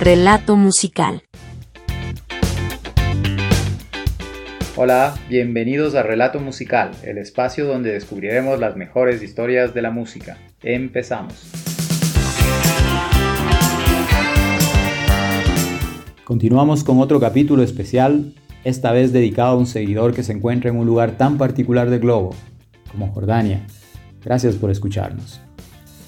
Relato musical. Hola, bienvenidos a Relato Musical, el espacio donde descubriremos las mejores historias de la música. Empezamos. Continuamos con otro capítulo especial, esta vez dedicado a un seguidor que se encuentra en un lugar tan particular del globo, como Jordania. Gracias por escucharnos.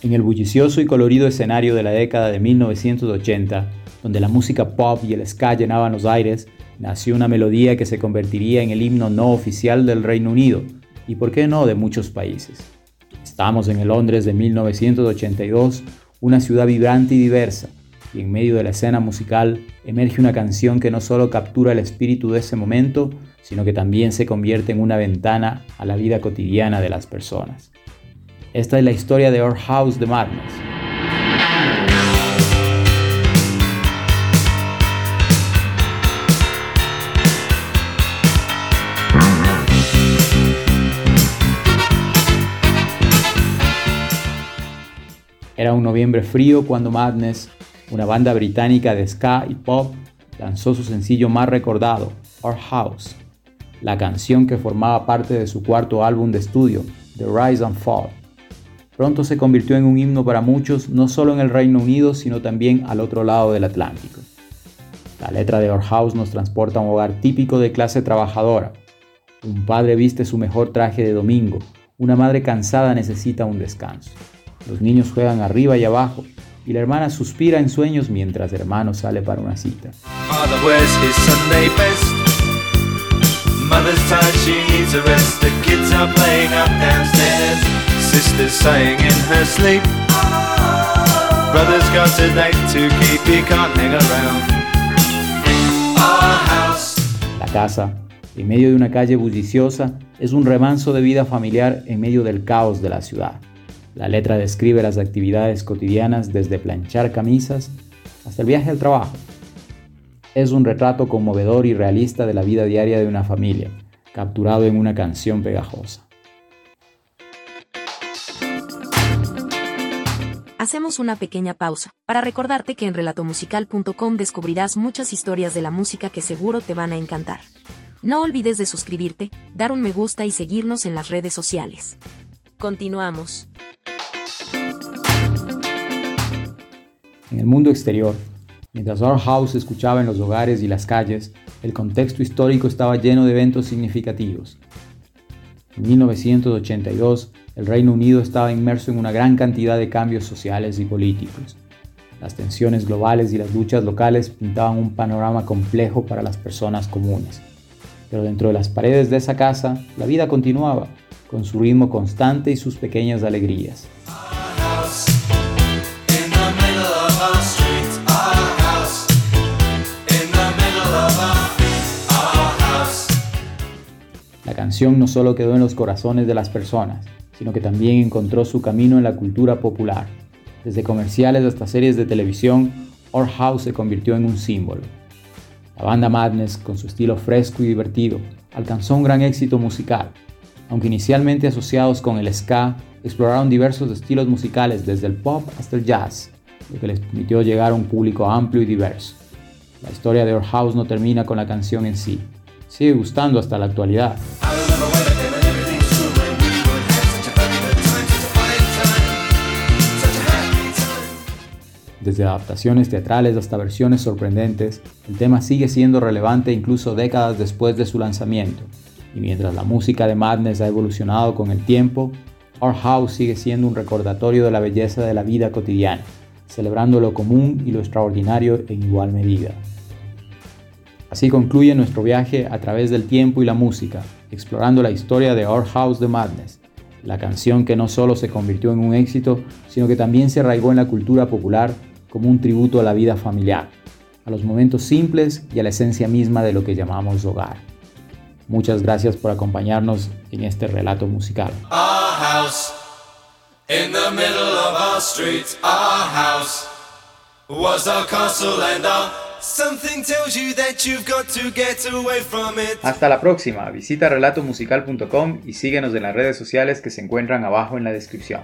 En el bullicioso y colorido escenario de la década de 1980, donde la música pop y el ska llenaban los aires, nació una melodía que se convertiría en el himno no oficial del Reino Unido y, por qué no, de muchos países. Estamos en el Londres de 1982, una ciudad vibrante y diversa, y en medio de la escena musical emerge una canción que no solo captura el espíritu de ese momento, sino que también se convierte en una ventana a la vida cotidiana de las personas. Esta es la historia de Our House de Madness. Era un noviembre frío cuando Madness, una banda británica de ska y pop, lanzó su sencillo más recordado, Our House, la canción que formaba parte de su cuarto álbum de estudio, The Rise and Fall. Pronto se convirtió en un himno para muchos, no solo en el Reino Unido, sino también al otro lado del Atlántico. La letra de Our House nos transporta a un hogar típico de clase trabajadora. Un padre viste su mejor traje de domingo, una madre cansada necesita un descanso. Los niños juegan arriba y abajo, y la hermana suspira en sueños mientras el hermano sale para una cita. La casa, en medio de una calle bulliciosa, es un remanso de vida familiar en medio del caos de la ciudad. La letra describe las actividades cotidianas desde planchar camisas hasta el viaje al trabajo. Es un retrato conmovedor y realista de la vida diaria de una familia, capturado en una canción pegajosa. Hacemos una pequeña pausa para recordarte que en relatomusical.com descubrirás muchas historias de la música que seguro te van a encantar. No olvides de suscribirte, dar un me gusta y seguirnos en las redes sociales. Continuamos. En el mundo exterior, mientras Our House se escuchaba en los hogares y las calles, el contexto histórico estaba lleno de eventos significativos. En 1982, el Reino Unido estaba inmerso en una gran cantidad de cambios sociales y políticos. Las tensiones globales y las luchas locales pintaban un panorama complejo para las personas comunes. Pero dentro de las paredes de esa casa, la vida continuaba, con su ritmo constante y sus pequeñas alegrías. Canción no solo quedó en los corazones de las personas, sino que también encontró su camino en la cultura popular. Desde comerciales hasta series de televisión, Our House se convirtió en un símbolo. La banda Madness, con su estilo fresco y divertido, alcanzó un gran éxito musical. Aunque inicialmente asociados con el ska, exploraron diversos estilos musicales desde el pop hasta el jazz, lo que les permitió llegar a un público amplio y diverso. La historia de Our House no termina con la canción en sí, sigue gustando hasta la actualidad. Desde adaptaciones teatrales hasta versiones sorprendentes, el tema sigue siendo relevante incluso décadas después de su lanzamiento. Y mientras la música de Madness ha evolucionado con el tiempo, Our House sigue siendo un recordatorio de la belleza de la vida cotidiana, celebrando lo común y lo extraordinario en igual medida. Así concluye nuestro viaje a través del tiempo y la música, explorando la historia de Our House de Madness, la canción que no solo se convirtió en un éxito, sino que también se arraigó en la cultura popular como un tributo a la vida familiar, a los momentos simples y a la esencia misma de lo que llamamos hogar. Muchas gracias por acompañarnos en este relato musical. Hasta la próxima. Visita relatomusical.com y síguenos en las redes sociales que se encuentran abajo en la descripción.